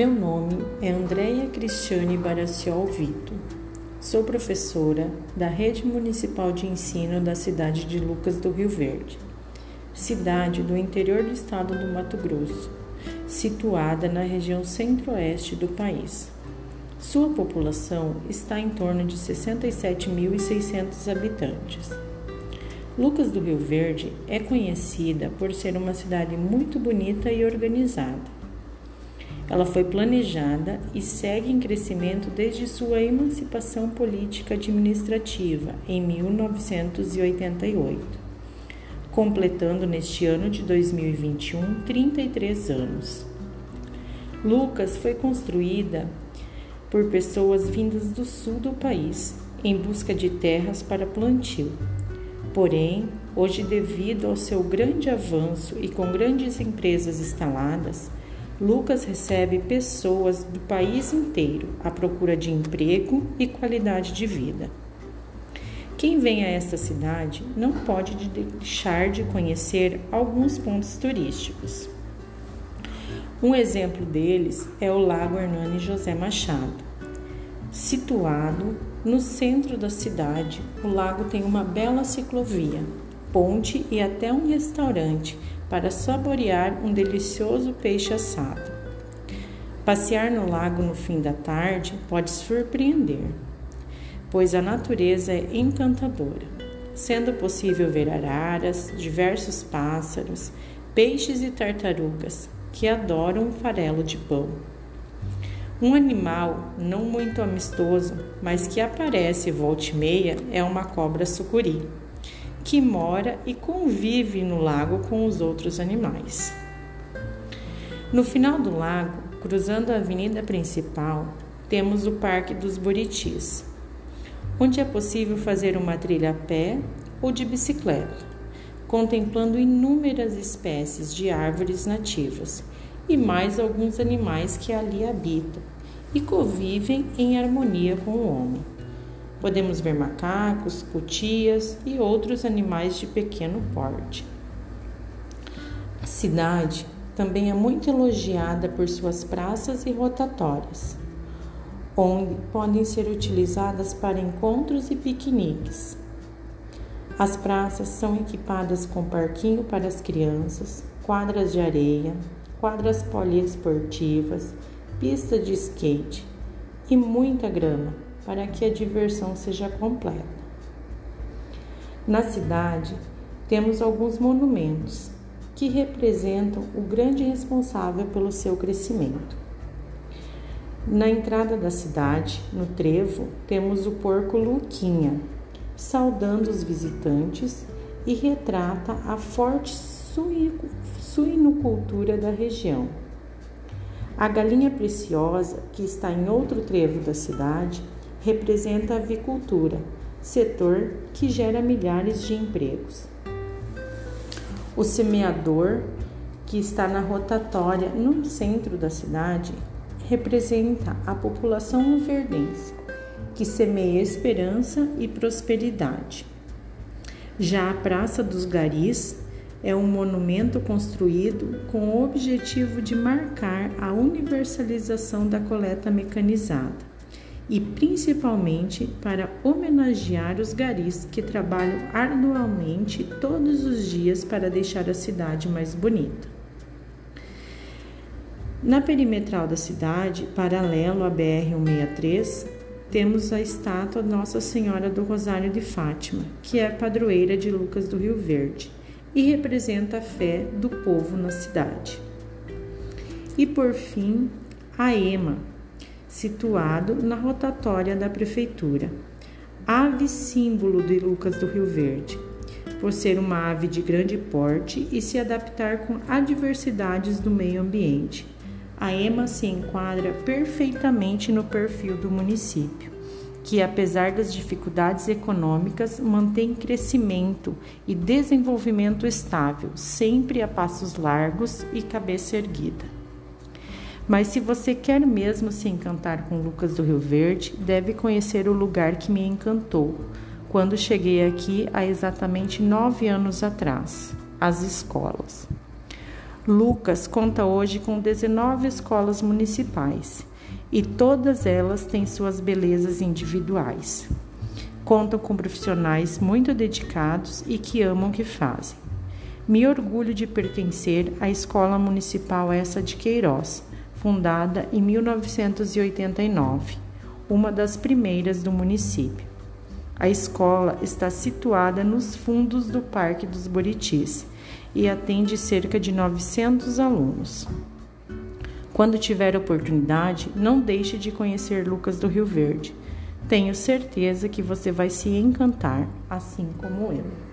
Meu nome é Andréia Cristiane Baraciol Vito. Sou professora da Rede Municipal de Ensino da cidade de Lucas do Rio Verde, cidade do interior do estado do Mato Grosso, situada na região centro-oeste do país. Sua população está em torno de 67.600 habitantes. Lucas do Rio Verde é conhecida por ser uma cidade muito bonita e organizada. Ela foi planejada e segue em crescimento desde sua emancipação política administrativa em 1988, completando neste ano de 2021 33 anos. Lucas foi construída por pessoas vindas do sul do país em busca de terras para plantio. Porém, hoje, devido ao seu grande avanço e com grandes empresas instaladas, Lucas recebe pessoas do país inteiro à procura de emprego e qualidade de vida. Quem vem a esta cidade não pode deixar de conhecer alguns pontos turísticos. Um exemplo deles é o Lago Hernani José Machado. Situado no centro da cidade, o lago tem uma bela ciclovia, ponte e até um restaurante para saborear um delicioso peixe assado. Passear no lago no fim da tarde pode surpreender, pois a natureza é encantadora, sendo possível ver araras, diversos pássaros, peixes e tartarugas, que adoram farelo de pão. Um animal não muito amistoso, mas que aparece volta e meia, é uma cobra sucuri, que mora e convive no lago com os outros animais. No final do lago, cruzando a avenida principal, temos o Parque dos Buritis, onde é possível fazer uma trilha a pé ou de bicicleta contemplando inúmeras espécies de árvores nativas e mais alguns animais que ali habitam e convivem em harmonia com o homem. Podemos ver macacos, cutias e outros animais de pequeno porte. A cidade também é muito elogiada por suas praças e rotatórias, onde podem ser utilizadas para encontros e piqueniques. As praças são equipadas com parquinho para as crianças, quadras de areia, quadras poliesportivas, pista de skate e muita grama para que a diversão seja completa. Na cidade, temos alguns monumentos que representam o grande responsável pelo seu crescimento. Na entrada da cidade, no trevo, temos o porco Luquinha, saudando os visitantes e retrata a forte suinocultura da região. A galinha preciosa, que está em outro trevo da cidade, representa a avicultura, setor que gera milhares de empregos. O semeador, que está na rotatória no centro da cidade, representa a população verdense que semeia esperança e prosperidade. Já a Praça dos Garis é um monumento construído com o objetivo de marcar a universalização da coleta mecanizada e principalmente para homenagear os garis que trabalham arduamente todos os dias para deixar a cidade mais bonita. Na perimetral da cidade, paralelo à BR-163, temos a estátua Nossa Senhora do Rosário de Fátima, que é padroeira de Lucas do Rio Verde e representa a fé do povo na cidade. E por fim, a EMA, situado na rotatória da prefeitura, ave símbolo de Lucas do Rio Verde, por ser uma ave de grande porte e se adaptar com adversidades do meio ambiente a EMA se enquadra perfeitamente no perfil do município, que, apesar das dificuldades econômicas, mantém crescimento e desenvolvimento estável, sempre a passos largos e cabeça erguida. Mas se você quer mesmo se encantar com Lucas do Rio Verde, deve conhecer o lugar que me encantou quando cheguei aqui há exatamente nove anos atrás as escolas. Lucas conta hoje com 19 escolas municipais e todas elas têm suas belezas individuais. Contam com profissionais muito dedicados e que amam o que fazem. Me orgulho de pertencer à Escola Municipal Essa de Queiroz, fundada em 1989, uma das primeiras do município. A escola está situada nos fundos do Parque dos Buritis e atende cerca de 900 alunos. Quando tiver oportunidade, não deixe de conhecer Lucas do Rio Verde. Tenho certeza que você vai se encantar, assim como eu.